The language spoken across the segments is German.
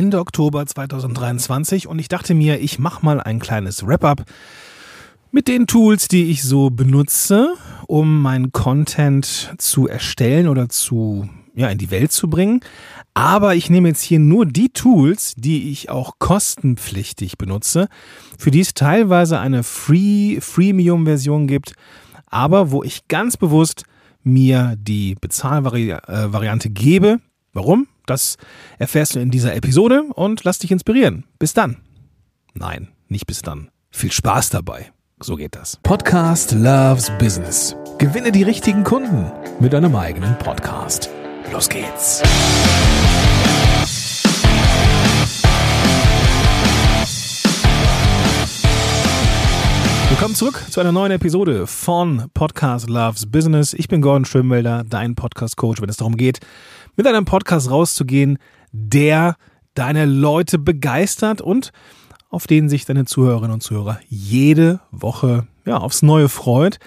Ende Oktober 2023 und ich dachte mir, ich mache mal ein kleines Wrap-up mit den Tools, die ich so benutze, um meinen Content zu erstellen oder zu ja, in die Welt zu bringen. Aber ich nehme jetzt hier nur die Tools, die ich auch kostenpflichtig benutze, für die es teilweise eine Free Freemium-Version gibt, aber wo ich ganz bewusst mir die Bezahlvariante gebe. Warum? Das erfährst du in dieser Episode und lass dich inspirieren. Bis dann. Nein, nicht bis dann. Viel Spaß dabei. So geht das. Podcast Loves Business. Gewinne die richtigen Kunden mit deinem eigenen Podcast. Los geht's. Willkommen zurück zu einer neuen Episode von Podcast Loves Business. Ich bin Gordon Schönwelder, dein Podcast-Coach, wenn es darum geht, mit einem Podcast rauszugehen, der deine Leute begeistert und auf den sich deine Zuhörerinnen und Zuhörer jede Woche ja, aufs Neue freut.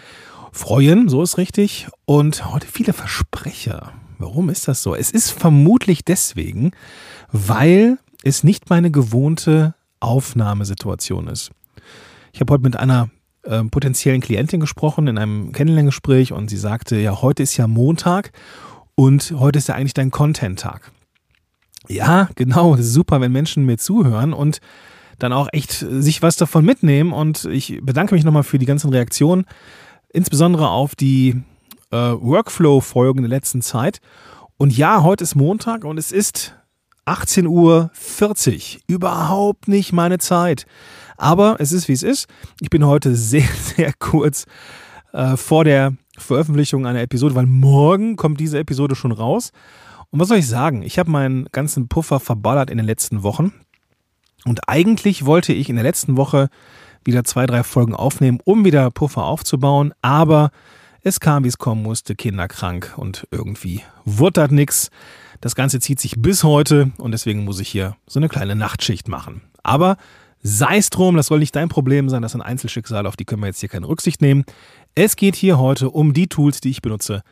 Freuen, so ist richtig. Und heute viele Versprecher. Warum ist das so? Es ist vermutlich deswegen, weil es nicht meine gewohnte Aufnahmesituation ist. Ich habe heute mit einer äh, potenziellen Klientin gesprochen in einem Kennenlerngespräch und sie sagte, ja, heute ist ja Montag und heute ist ja eigentlich dein Content-Tag. Ja, genau, das ist super, wenn Menschen mir zuhören und dann auch echt sich was davon mitnehmen. Und ich bedanke mich nochmal für die ganzen Reaktionen, insbesondere auf die äh, Workflow-Folgen der letzten Zeit. Und ja, heute ist Montag und es ist 18.40 Uhr. Überhaupt nicht meine Zeit. Aber es ist, wie es ist. Ich bin heute sehr, sehr kurz äh, vor der Veröffentlichung einer Episode, weil morgen kommt diese Episode schon raus. Und was soll ich sagen? Ich habe meinen ganzen Puffer verballert in den letzten Wochen. Und eigentlich wollte ich in der letzten Woche wieder zwei, drei Folgen aufnehmen, um wieder Puffer aufzubauen. Aber es kam, wie es kommen musste, kinderkrank und irgendwie wurde nix. Das Ganze zieht sich bis heute und deswegen muss ich hier so eine kleine Nachtschicht machen. Aber sei es drum, das soll nicht dein Problem sein, das sind Einzelschicksale, auf die können wir jetzt hier keine Rücksicht nehmen. Es geht hier heute um die Tools, die ich benutze,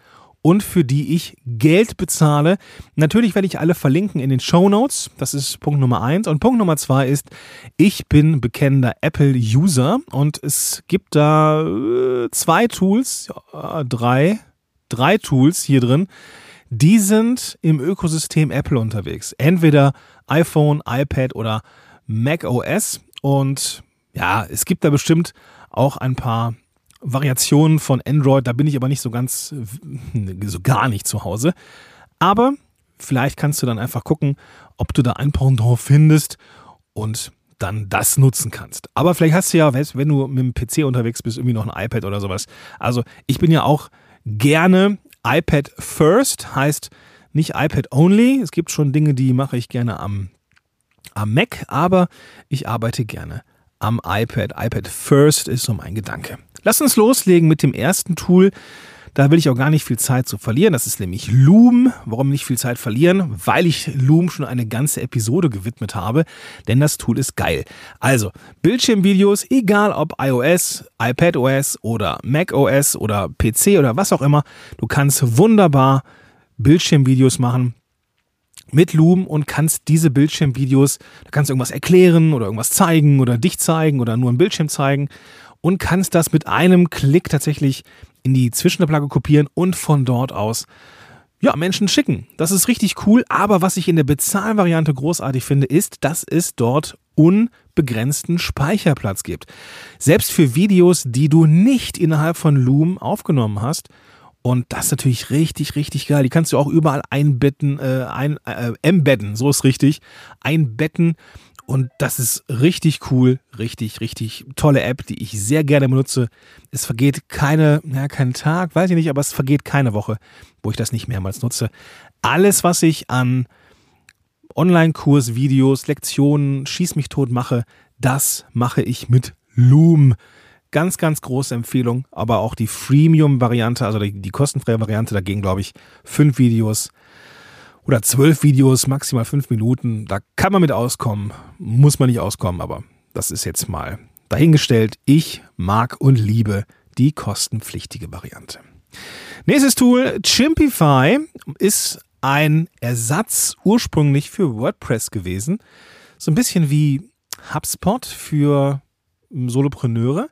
und für die ich Geld bezahle. Natürlich werde ich alle verlinken in den Show Notes. Das ist Punkt Nummer eins. Und Punkt Nummer zwei ist, ich bin bekennender Apple-User und es gibt da äh, zwei Tools, drei, drei Tools hier drin, die sind im Ökosystem Apple unterwegs. Entweder iPhone, iPad oder Mac OS. Und ja, es gibt da bestimmt auch ein paar Variationen von Android, da bin ich aber nicht so ganz, so gar nicht zu Hause. Aber vielleicht kannst du dann einfach gucken, ob du da ein Pendant findest und dann das nutzen kannst. Aber vielleicht hast du ja, wenn du mit dem PC unterwegs bist, irgendwie noch ein iPad oder sowas. Also ich bin ja auch gerne iPad First, heißt nicht iPad Only. Es gibt schon Dinge, die mache ich gerne am, am Mac, aber ich arbeite gerne am iPad. iPad First ist so mein Gedanke. Lass uns loslegen mit dem ersten Tool. Da will ich auch gar nicht viel Zeit zu verlieren. Das ist nämlich Loom. Warum nicht viel Zeit verlieren? Weil ich Loom schon eine ganze Episode gewidmet habe, denn das Tool ist geil. Also, Bildschirmvideos, egal ob iOS, iPadOS oder macOS oder PC oder was auch immer, du kannst wunderbar Bildschirmvideos machen mit Loom und kannst diese Bildschirmvideos, da kannst du irgendwas erklären oder irgendwas zeigen oder dich zeigen oder nur einen Bildschirm zeigen und kannst das mit einem Klick tatsächlich in die Zwischenablage kopieren und von dort aus ja, Menschen schicken. Das ist richtig cool, aber was ich in der Bezahlvariante großartig finde, ist, dass es dort unbegrenzten Speicherplatz gibt. Selbst für Videos, die du nicht innerhalb von Loom aufgenommen hast. Und das ist natürlich richtig, richtig geil. Die kannst du auch überall einbetten, äh, ein, äh, embedden, so ist richtig, einbetten und das ist richtig cool, richtig, richtig tolle App, die ich sehr gerne benutze. Es vergeht keine, ja, kein Tag, weiß ich nicht, aber es vergeht keine Woche, wo ich das nicht mehrmals nutze. Alles, was ich an Online-Kurs, Videos, Lektionen, Schieß mich tot mache, das mache ich mit Loom. Ganz, ganz große Empfehlung, aber auch die Freemium-Variante, also die, die kostenfreie Variante, da gehen, glaube ich, fünf Videos oder zwölf Videos, maximal fünf Minuten. Da kann man mit auskommen, muss man nicht auskommen, aber das ist jetzt mal dahingestellt. Ich mag und liebe die kostenpflichtige Variante. Nächstes Tool, Chimpify, ist ein Ersatz ursprünglich für WordPress gewesen. So ein bisschen wie HubSpot für Solopreneure.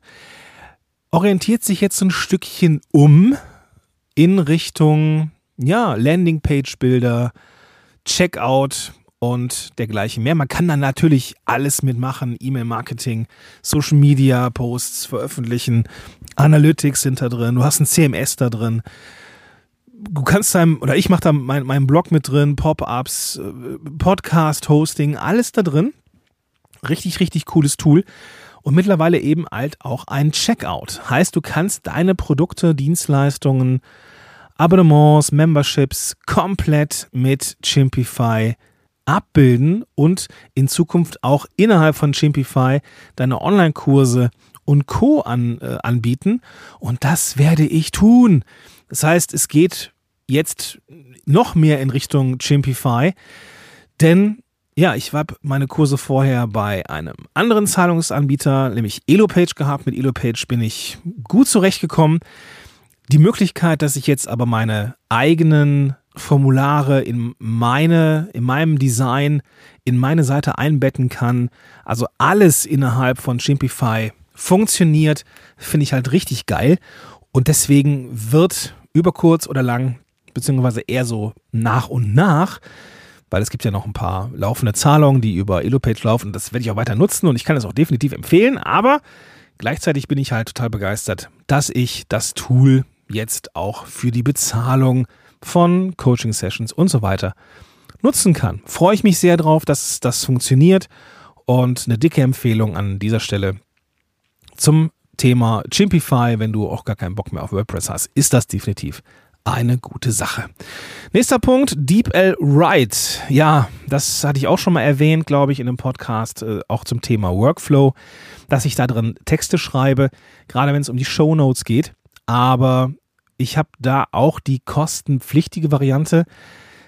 Orientiert sich jetzt ein Stückchen um in Richtung ja, Landingpage-Bilder, Checkout und dergleichen mehr. Man kann da natürlich alles mitmachen, E-Mail-Marketing, Social Media, Posts veröffentlichen, Analytics sind da drin, du hast ein CMS da drin. Du kannst deinem, oder ich mache da meinen mein Blog mit drin, Pop-ups, äh, Podcast-Hosting, alles da drin. Richtig, richtig cooles Tool. Und mittlerweile eben halt auch ein Checkout. Heißt, du kannst deine Produkte, Dienstleistungen, Abonnements, Memberships komplett mit Chimpify abbilden und in Zukunft auch innerhalb von Chimpify deine Online-Kurse und Co. An, äh, anbieten. Und das werde ich tun. Das heißt, es geht jetzt noch mehr in Richtung Chimpify, denn ja, ich habe meine Kurse vorher bei einem anderen Zahlungsanbieter, nämlich Elopage gehabt. Mit Elopage bin ich gut zurechtgekommen. Die Möglichkeit, dass ich jetzt aber meine eigenen Formulare in meine, in meinem Design, in meine Seite einbetten kann, also alles innerhalb von Chimpify funktioniert, finde ich halt richtig geil. Und deswegen wird über kurz oder lang, beziehungsweise eher so nach und nach, weil es gibt ja noch ein paar laufende Zahlungen, die über Elopage laufen. Das werde ich auch weiter nutzen und ich kann es auch definitiv empfehlen. Aber gleichzeitig bin ich halt total begeistert, dass ich das Tool jetzt auch für die Bezahlung von Coaching-Sessions und so weiter nutzen kann. Freue ich mich sehr drauf, dass das funktioniert und eine dicke Empfehlung an dieser Stelle zum Thema Chimpify, wenn du auch gar keinen Bock mehr auf WordPress hast, ist das definitiv eine gute Sache. Nächster Punkt, DeepL Write. Ja, das hatte ich auch schon mal erwähnt, glaube ich, in einem Podcast, äh, auch zum Thema Workflow, dass ich da drin Texte schreibe, gerade wenn es um die Show Notes geht. Aber ich habe da auch die kostenpflichtige Variante.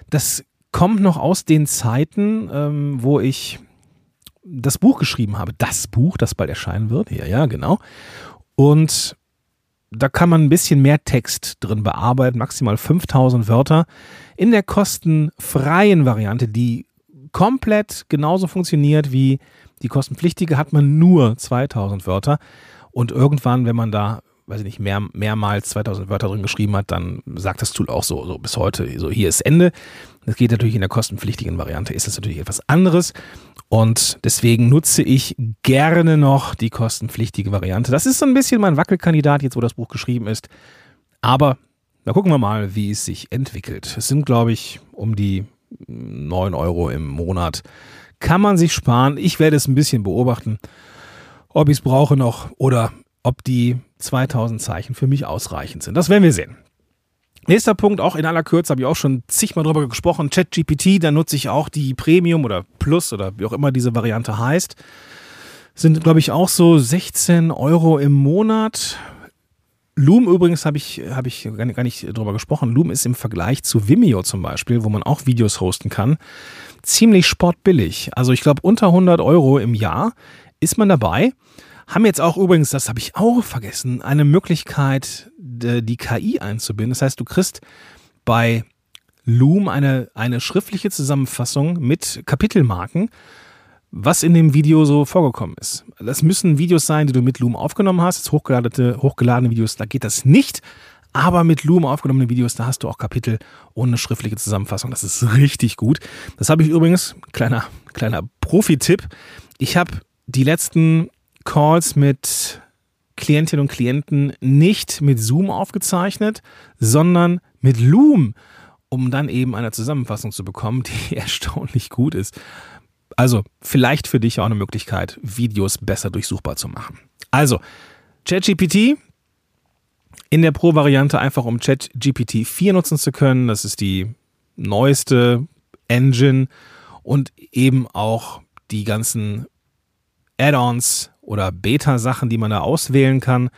Das kommt noch aus den Zeiten, ähm, wo ich das Buch geschrieben habe. Das Buch, das bald erscheinen wird. Ja, ja, genau. Und da kann man ein bisschen mehr Text drin bearbeiten, maximal 5000 Wörter. In der kostenfreien Variante, die komplett genauso funktioniert wie die kostenpflichtige, hat man nur 2000 Wörter. Und irgendwann, wenn man da weiß ich nicht, mehr, mehrmals 2000 Wörter drin geschrieben hat, dann sagt das Tool auch so, so bis heute, so hier ist Ende. Das geht natürlich in der kostenpflichtigen Variante, ist das natürlich etwas anderes. Und deswegen nutze ich gerne noch die kostenpflichtige Variante. Das ist so ein bisschen mein Wackelkandidat, jetzt wo das Buch geschrieben ist. Aber da gucken wir mal, wie es sich entwickelt. Es sind, glaube ich, um die 9 Euro im Monat. Kann man sich sparen. Ich werde es ein bisschen beobachten, ob ich es brauche noch oder ob die 2000 Zeichen für mich ausreichend sind. Das werden wir sehen. Nächster Punkt, auch in aller Kürze, habe ich auch schon zigmal drüber gesprochen. ChatGPT, da nutze ich auch die Premium oder Plus oder wie auch immer diese Variante heißt. Sind, glaube ich, auch so 16 Euro im Monat. Loom übrigens habe ich, hab ich gar nicht, gar nicht drüber gesprochen. Loom ist im Vergleich zu Vimeo zum Beispiel, wo man auch Videos hosten kann, ziemlich sportbillig. Also ich glaube, unter 100 Euro im Jahr ist man dabei. Haben jetzt auch übrigens, das habe ich auch vergessen, eine Möglichkeit, die KI einzubinden. Das heißt, du kriegst bei Loom eine, eine schriftliche Zusammenfassung mit Kapitelmarken, was in dem Video so vorgekommen ist. Das müssen Videos sein, die du mit Loom aufgenommen hast. Jetzt hochgeladene, hochgeladene Videos, da geht das nicht. Aber mit Loom aufgenommene Videos, da hast du auch Kapitel ohne schriftliche Zusammenfassung. Das ist richtig gut. Das habe ich übrigens, kleiner, kleiner Profi-Tipp. Ich habe die letzten Calls mit Klientinnen und Klienten nicht mit Zoom aufgezeichnet, sondern mit Loom, um dann eben eine Zusammenfassung zu bekommen, die erstaunlich gut ist. Also vielleicht für dich auch eine Möglichkeit, Videos besser durchsuchbar zu machen. Also, ChatGPT in der Pro-Variante einfach um ChatGPT 4 nutzen zu können. Das ist die neueste Engine und eben auch die ganzen Add-ons oder Beta-Sachen, die man da auswählen kann.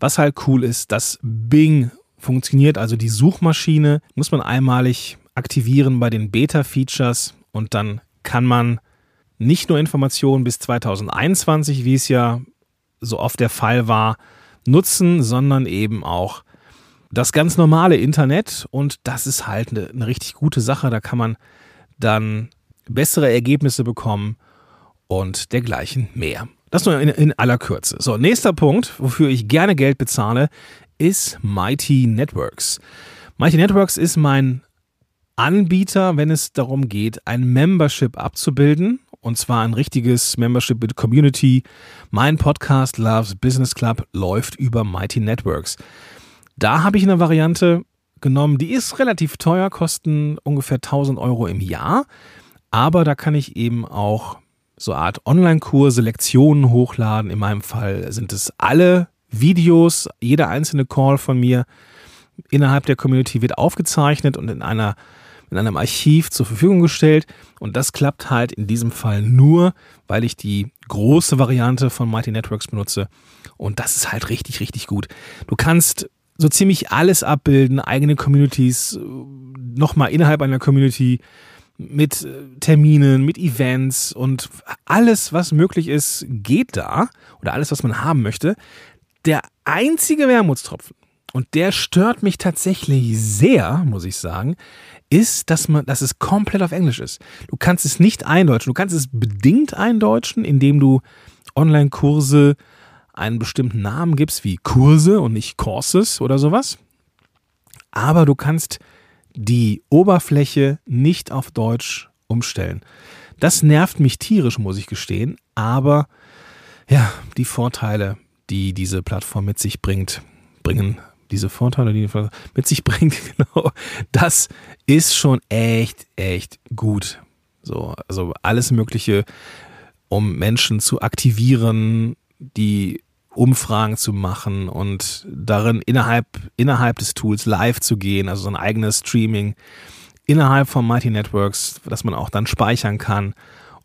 Was halt cool ist, dass Bing funktioniert, also die Suchmaschine muss man einmalig aktivieren bei den Beta-Features und dann kann man nicht nur Informationen bis 2021, wie es ja so oft der Fall war, nutzen, sondern eben auch das ganz normale Internet und das ist halt eine, eine richtig gute Sache. Da kann man dann bessere Ergebnisse bekommen und dergleichen mehr. Das nur in, in aller Kürze. So, nächster Punkt, wofür ich gerne Geld bezahle, ist Mighty Networks. Mighty Networks ist mein Anbieter, wenn es darum geht, ein Membership abzubilden. Und zwar ein richtiges Membership mit Community. Mein Podcast Loves Business Club läuft über Mighty Networks. Da habe ich eine Variante genommen, die ist relativ teuer, kosten ungefähr 1000 Euro im Jahr. Aber da kann ich eben auch so Art Online-Kurse, Lektionen hochladen. In meinem Fall sind es alle Videos, jeder einzelne Call von mir innerhalb der Community wird aufgezeichnet und in einer in einem Archiv zur Verfügung gestellt. Und das klappt halt in diesem Fall nur, weil ich die große Variante von Mighty Networks benutze. Und das ist halt richtig, richtig gut. Du kannst so ziemlich alles abbilden, eigene Communities, nochmal innerhalb einer Community mit Terminen, mit Events und alles, was möglich ist, geht da oder alles, was man haben möchte. Der einzige Wermutstropfen, und der stört mich tatsächlich sehr, muss ich sagen, ist, dass man, dass es komplett auf Englisch ist. Du kannst es nicht eindeutschen. Du kannst es bedingt eindeutschen, indem du Online-Kurse einen bestimmten Namen gibst, wie Kurse und nicht Courses oder sowas. Aber du kannst die Oberfläche nicht auf Deutsch umstellen. Das nervt mich tierisch, muss ich gestehen. Aber ja, die Vorteile, die diese Plattform mit sich bringt, bringen diese Vorteile, die die mit sich bringt, genau, das ist schon echt, echt gut. So, also alles Mögliche, um Menschen zu aktivieren, die Umfragen zu machen und darin innerhalb, innerhalb des Tools live zu gehen, also so ein eigenes Streaming innerhalb von Mighty Networks, das man auch dann speichern kann,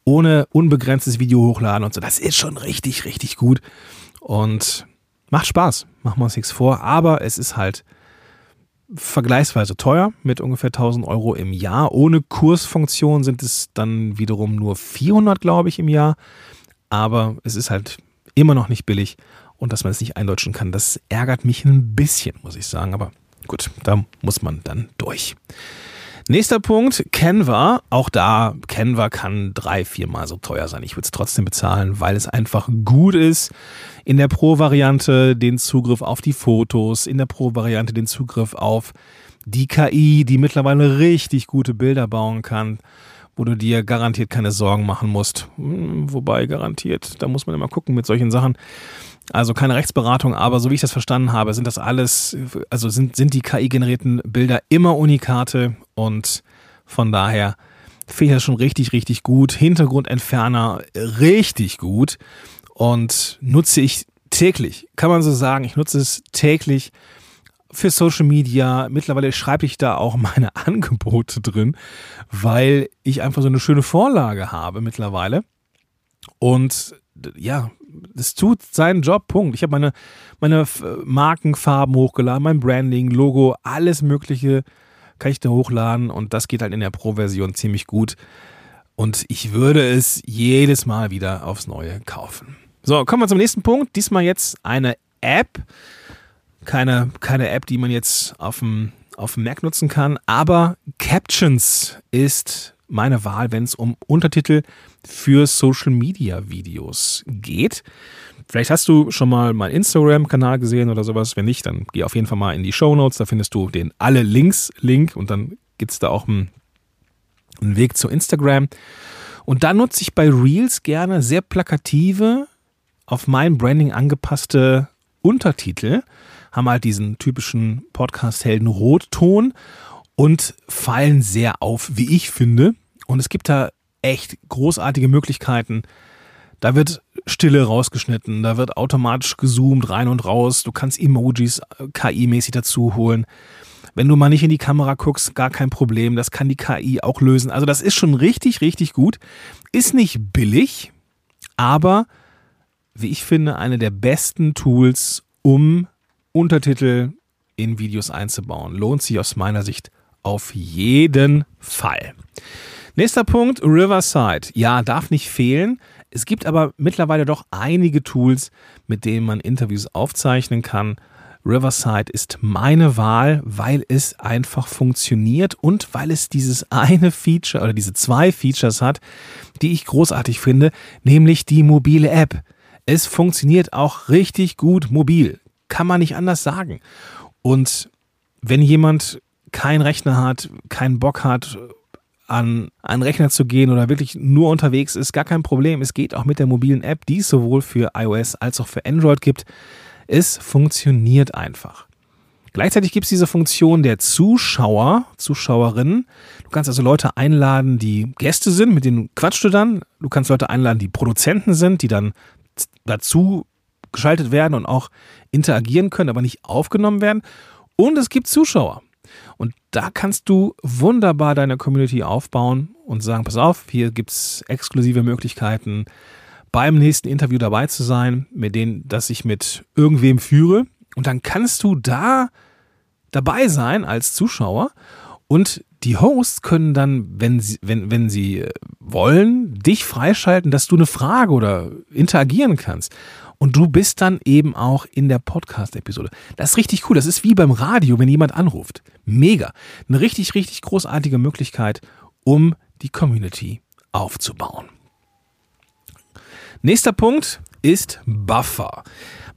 ohne unbegrenztes Video hochladen und so. Das ist schon richtig, richtig gut. Und Macht Spaß, machen wir uns nichts vor, aber es ist halt vergleichsweise teuer mit ungefähr 1000 Euro im Jahr. Ohne Kursfunktion sind es dann wiederum nur 400, glaube ich, im Jahr. Aber es ist halt immer noch nicht billig und dass man es nicht eindeutschen kann, das ärgert mich ein bisschen, muss ich sagen. Aber gut, da muss man dann durch. Nächster Punkt, Canva. Auch da, Canva kann drei, viermal so teuer sein. Ich würde es trotzdem bezahlen, weil es einfach gut ist. In der Pro-Variante den Zugriff auf die Fotos, in der Pro-Variante den Zugriff auf die KI, die mittlerweile richtig gute Bilder bauen kann, wo du dir garantiert keine Sorgen machen musst. Hm, wobei garantiert, da muss man immer gucken mit solchen Sachen. Also keine Rechtsberatung, aber so wie ich das verstanden habe, sind das alles, also sind, sind die KI-generierten Bilder immer Unikate und von daher finde ich das schon richtig, richtig gut. Hintergrundentferner richtig gut und nutze ich täglich, kann man so sagen. Ich nutze es täglich für Social Media. Mittlerweile schreibe ich da auch meine Angebote drin, weil ich einfach so eine schöne Vorlage habe mittlerweile. Und ja, es tut seinen Job, Punkt. Ich habe meine, meine Markenfarben hochgeladen, mein Branding, Logo, alles Mögliche kann ich da hochladen und das geht halt in der Pro-Version ziemlich gut. Und ich würde es jedes Mal wieder aufs Neue kaufen. So, kommen wir zum nächsten Punkt. Diesmal jetzt eine App. Keine, keine App, die man jetzt auf dem, auf dem Mac nutzen kann, aber Captions ist meine Wahl, wenn es um Untertitel für Social Media Videos geht. Vielleicht hast du schon mal meinen Instagram-Kanal gesehen oder sowas. Wenn nicht, dann geh auf jeden Fall mal in die Show Notes. Da findest du den alle Links Link und dann gibt es da auch einen, einen Weg zu Instagram. Und da nutze ich bei Reels gerne sehr plakative, auf mein Branding angepasste Untertitel. Haben halt diesen typischen Podcast-Helden-Rotton und fallen sehr auf, wie ich finde. Und es gibt da echt großartige Möglichkeiten. Da wird Stille rausgeschnitten, da wird automatisch gezoomt rein und raus. Du kannst Emojis äh, KI-mäßig dazu holen. Wenn du mal nicht in die Kamera guckst, gar kein Problem. Das kann die KI auch lösen. Also das ist schon richtig, richtig gut. Ist nicht billig, aber wie ich finde, eine der besten Tools, um Untertitel in Videos einzubauen. Lohnt sich aus meiner Sicht auf jeden Fall. Nächster Punkt, Riverside. Ja, darf nicht fehlen. Es gibt aber mittlerweile doch einige Tools, mit denen man Interviews aufzeichnen kann. Riverside ist meine Wahl, weil es einfach funktioniert und weil es dieses eine Feature oder diese zwei Features hat, die ich großartig finde, nämlich die mobile App. Es funktioniert auch richtig gut mobil. Kann man nicht anders sagen. Und wenn jemand keinen Rechner hat, keinen Bock hat, an einen Rechner zu gehen oder wirklich nur unterwegs ist, gar kein Problem. Es geht auch mit der mobilen App, die es sowohl für iOS als auch für Android gibt. Es funktioniert einfach. Gleichzeitig gibt es diese Funktion der Zuschauer, Zuschauerinnen. Du kannst also Leute einladen, die Gäste sind, mit denen quatschst du dann. Du kannst Leute einladen, die Produzenten sind, die dann dazu geschaltet werden und auch interagieren können, aber nicht aufgenommen werden. Und es gibt Zuschauer. Und da kannst du wunderbar deine Community aufbauen und sagen, pass auf, hier gibt es exklusive Möglichkeiten, beim nächsten Interview dabei zu sein, mit denen, dass ich mit irgendwem führe. Und dann kannst du da dabei sein als Zuschauer und die Hosts können dann, wenn sie, wenn, wenn sie wollen, dich freischalten, dass du eine Frage oder interagieren kannst. Und du bist dann eben auch in der Podcast-Episode. Das ist richtig cool. Das ist wie beim Radio, wenn jemand anruft. Mega. Eine richtig, richtig großartige Möglichkeit, um die Community aufzubauen. Nächster Punkt ist Buffer.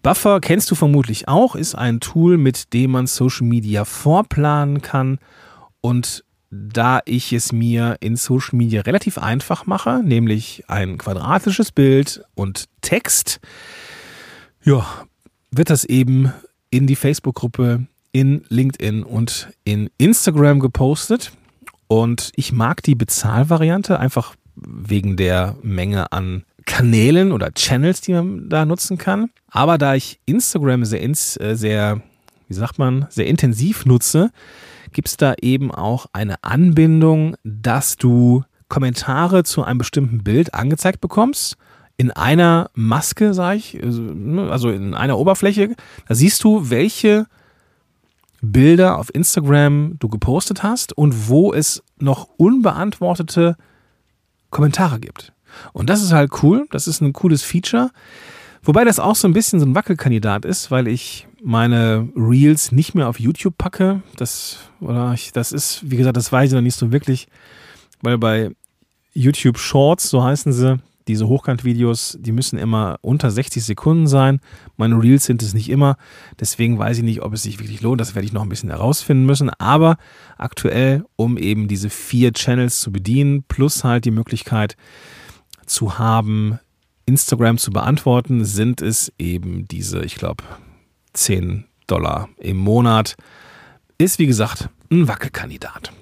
Buffer kennst du vermutlich auch, ist ein Tool, mit dem man Social Media vorplanen kann. Und da ich es mir in Social Media relativ einfach mache, nämlich ein quadratisches Bild und Text, ja, wird das eben in die Facebook-Gruppe, in LinkedIn und in Instagram gepostet. Und ich mag die Bezahlvariante einfach wegen der Menge an Kanälen oder Channels, die man da nutzen kann. Aber da ich Instagram sehr, äh, sehr wie sagt man, sehr intensiv nutze, gibt es da eben auch eine Anbindung, dass du Kommentare zu einem bestimmten Bild angezeigt bekommst in einer Maske, sage ich, also, ne, also in einer Oberfläche. Da siehst du, welche Bilder auf Instagram du gepostet hast und wo es noch unbeantwortete Kommentare gibt. Und das ist halt cool, das ist ein cooles Feature. Wobei das auch so ein bisschen so ein Wackelkandidat ist, weil ich meine Reels nicht mehr auf YouTube packe. Das, oder ich, das ist, wie gesagt, das weiß ich noch nicht so wirklich, weil bei YouTube Shorts, so heißen sie, diese Hochkant-Videos, die müssen immer unter 60 Sekunden sein. Meine Reels sind es nicht immer. Deswegen weiß ich nicht, ob es sich wirklich lohnt. Das werde ich noch ein bisschen herausfinden müssen. Aber aktuell, um eben diese vier Channels zu bedienen, plus halt die Möglichkeit zu haben, Instagram zu beantworten, sind es eben diese, ich glaube, 10 Dollar im Monat. Ist wie gesagt ein Wackelkandidat.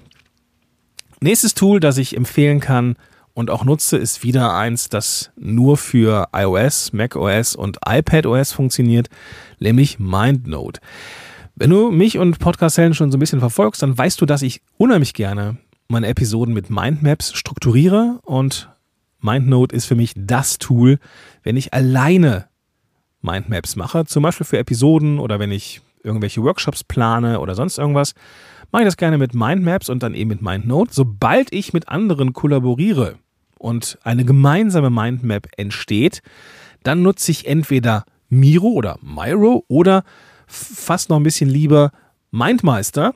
Nächstes Tool, das ich empfehlen kann, und auch nutze, ist wieder eins, das nur für iOS, macOS und iPadOS funktioniert, nämlich MindNote. Wenn du mich und Podcast Helden schon so ein bisschen verfolgst, dann weißt du, dass ich unheimlich gerne meine Episoden mit Mindmaps strukturiere. Und MindNote ist für mich das Tool, wenn ich alleine Mindmaps mache, zum Beispiel für Episoden oder wenn ich irgendwelche Workshops plane oder sonst irgendwas, mache ich das gerne mit Mindmaps und dann eben mit MindNote. Sobald ich mit anderen kollaboriere und eine gemeinsame Mindmap entsteht, dann nutze ich entweder Miro oder Miro oder fast noch ein bisschen lieber Mindmeister,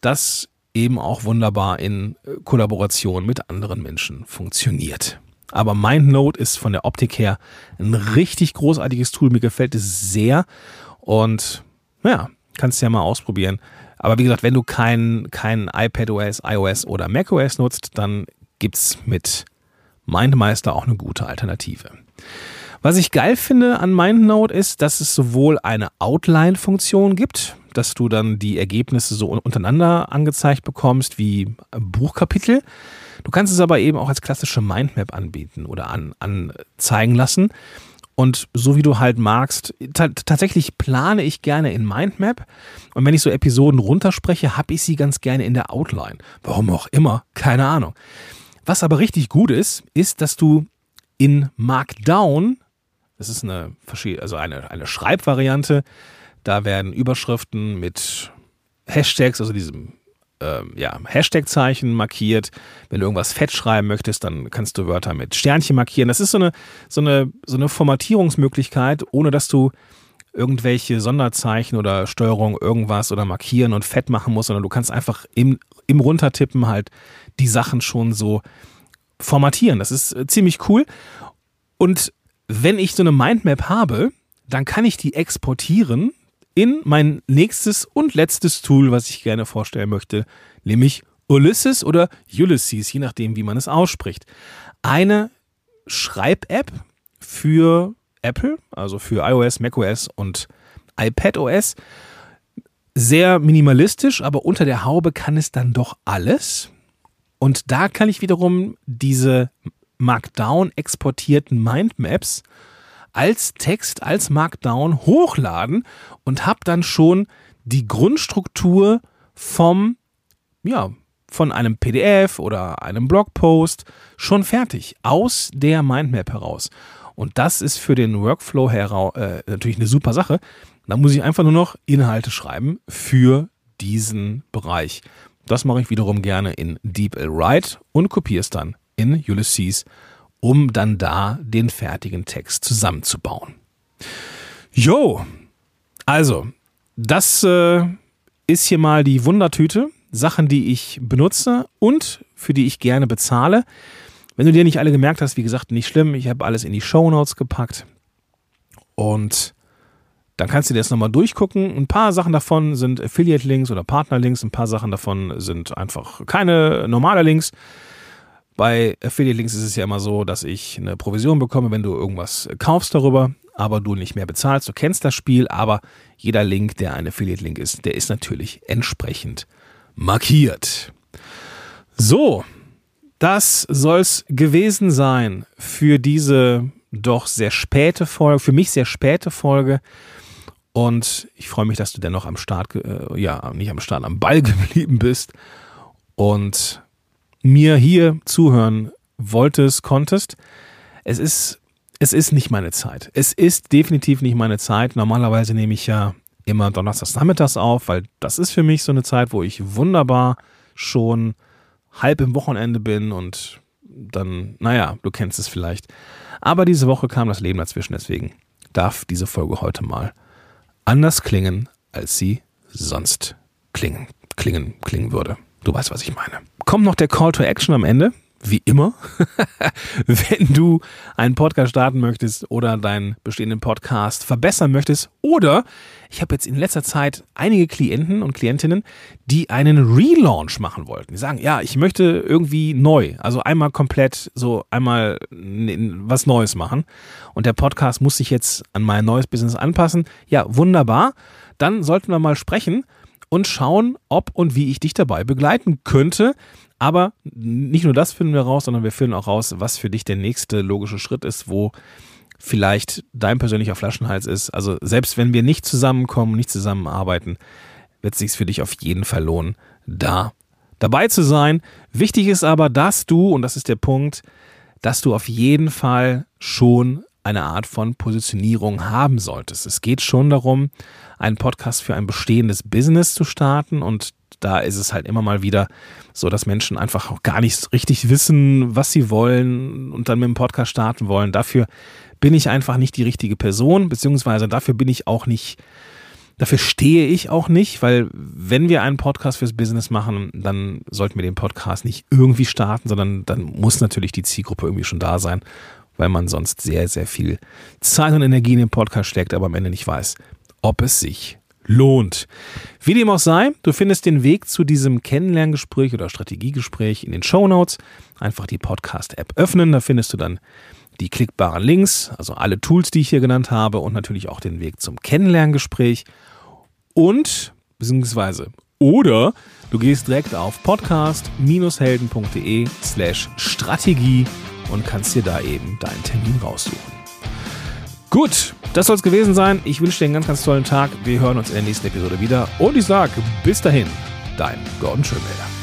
das eben auch wunderbar in äh, Kollaboration mit anderen Menschen funktioniert. Aber MindNote ist von der Optik her ein richtig großartiges Tool. Mir gefällt es sehr. Und ja, kannst du ja mal ausprobieren. Aber wie gesagt, wenn du kein, kein iPadOS, iOS oder macOS nutzt, dann gibt es mit MindMeister auch eine gute Alternative. Was ich geil finde an MindNote ist, dass es sowohl eine Outline-Funktion gibt, dass du dann die Ergebnisse so untereinander angezeigt bekommst wie Buchkapitel. Du kannst es aber eben auch als klassische Mindmap anbieten oder an, anzeigen lassen. Und so wie du halt magst, tatsächlich plane ich gerne in Mindmap. Und wenn ich so Episoden runterspreche, habe ich sie ganz gerne in der Outline. Warum auch immer, keine Ahnung. Was aber richtig gut ist, ist, dass du in Markdown, das ist eine, also eine, eine Schreibvariante, da werden Überschriften mit Hashtags, also diesem ähm, ja, Hashtag-Zeichen markiert. Wenn du irgendwas fett schreiben möchtest, dann kannst du Wörter mit Sternchen markieren. Das ist so eine, so eine, so eine Formatierungsmöglichkeit, ohne dass du irgendwelche Sonderzeichen oder Steuerung irgendwas oder markieren und fett machen musst, sondern du kannst einfach im, im Runtertippen halt die Sachen schon so formatieren. Das ist äh, ziemlich cool. Und wenn ich so eine Mindmap habe, dann kann ich die exportieren in mein nächstes und letztes Tool, was ich gerne vorstellen möchte, nämlich Ulysses oder Ulysses, je nachdem, wie man es ausspricht. Eine Schreib-App für Apple, also für iOS, macOS und iPadOS. Sehr minimalistisch, aber unter der Haube kann es dann doch alles. Und da kann ich wiederum diese Markdown exportierten Mindmaps als Text, als Markdown hochladen und habe dann schon die Grundstruktur vom, ja, von einem PDF oder einem Blogpost schon fertig aus der Mindmap heraus. Und das ist für den Workflow äh, natürlich eine super Sache. Da muss ich einfach nur noch Inhalte schreiben für diesen Bereich. Das mache ich wiederum gerne in DeepL Write und kopiere es dann in Ulysses, um dann da den fertigen Text zusammenzubauen. Jo, also, das äh, ist hier mal die Wundertüte. Sachen, die ich benutze und für die ich gerne bezahle. Wenn du dir nicht alle gemerkt hast, wie gesagt, nicht schlimm. Ich habe alles in die Show Notes gepackt. Und dann kannst du dir das nochmal durchgucken. Ein paar Sachen davon sind Affiliate-Links oder Partner-Links. Ein paar Sachen davon sind einfach keine normale Links. Bei Affiliate-Links ist es ja immer so, dass ich eine Provision bekomme, wenn du irgendwas kaufst darüber, aber du nicht mehr bezahlst. Du kennst das Spiel, aber jeder Link, der ein Affiliate-Link ist, der ist natürlich entsprechend markiert. So, das soll's gewesen sein für diese doch sehr späte Folge, für mich sehr späte Folge. Und ich freue mich, dass du dennoch am Start, äh, ja, nicht am Start, am Ball geblieben bist und mir hier zuhören wolltest, konntest. Es ist, es ist nicht meine Zeit. Es ist definitiv nicht meine Zeit. Normalerweise nehme ich ja immer donnerstags nachmittags auf, weil das ist für mich so eine Zeit, wo ich wunderbar schon halb im Wochenende bin und dann, naja, du kennst es vielleicht. Aber diese Woche kam das Leben dazwischen, deswegen darf diese Folge heute mal anders klingen, als sie sonst klingen, klingen, klingen würde. Du weißt, was ich meine. Kommt noch der Call to Action am Ende wie immer, wenn du einen Podcast starten möchtest oder deinen bestehenden Podcast verbessern möchtest. Oder ich habe jetzt in letzter Zeit einige Klienten und Klientinnen, die einen Relaunch machen wollten. Die sagen, ja, ich möchte irgendwie neu, also einmal komplett so einmal was Neues machen. Und der Podcast muss sich jetzt an mein neues Business anpassen. Ja, wunderbar. Dann sollten wir mal sprechen und schauen, ob und wie ich dich dabei begleiten könnte. Aber nicht nur das finden wir raus, sondern wir finden auch raus, was für dich der nächste logische Schritt ist, wo vielleicht dein persönlicher Flaschenhals ist. Also selbst wenn wir nicht zusammenkommen, nicht zusammenarbeiten, wird es sich für dich auf jeden Fall lohnen, da dabei zu sein. Wichtig ist aber, dass du, und das ist der Punkt, dass du auf jeden Fall schon eine Art von Positionierung haben solltest. Es geht schon darum, einen Podcast für ein bestehendes Business zu starten und da ist es halt immer mal wieder so, dass Menschen einfach auch gar nicht richtig wissen, was sie wollen und dann mit dem Podcast starten wollen. Dafür bin ich einfach nicht die richtige Person, beziehungsweise dafür bin ich auch nicht, dafür stehe ich auch nicht, weil wenn wir einen Podcast fürs Business machen, dann sollten wir den Podcast nicht irgendwie starten, sondern dann muss natürlich die Zielgruppe irgendwie schon da sein, weil man sonst sehr, sehr viel Zeit und Energie in den Podcast steckt, aber am Ende nicht weiß, ob es sich lohnt. Wie dem auch sei, du findest den Weg zu diesem Kennenlerngespräch oder Strategiegespräch in den Show Notes. Einfach die Podcast-App öffnen, da findest du dann die klickbaren Links, also alle Tools, die ich hier genannt habe und natürlich auch den Weg zum Kennenlerngespräch. Und, beziehungsweise, oder du gehst direkt auf podcast-helden.de slash Strategie und kannst dir da eben deinen Termin raussuchen. Gut, das soll es gewesen sein. Ich wünsche dir einen ganz, ganz tollen Tag. Wir hören uns in der nächsten Episode wieder. Und ich sage bis dahin, dein Gordon Schönwälder.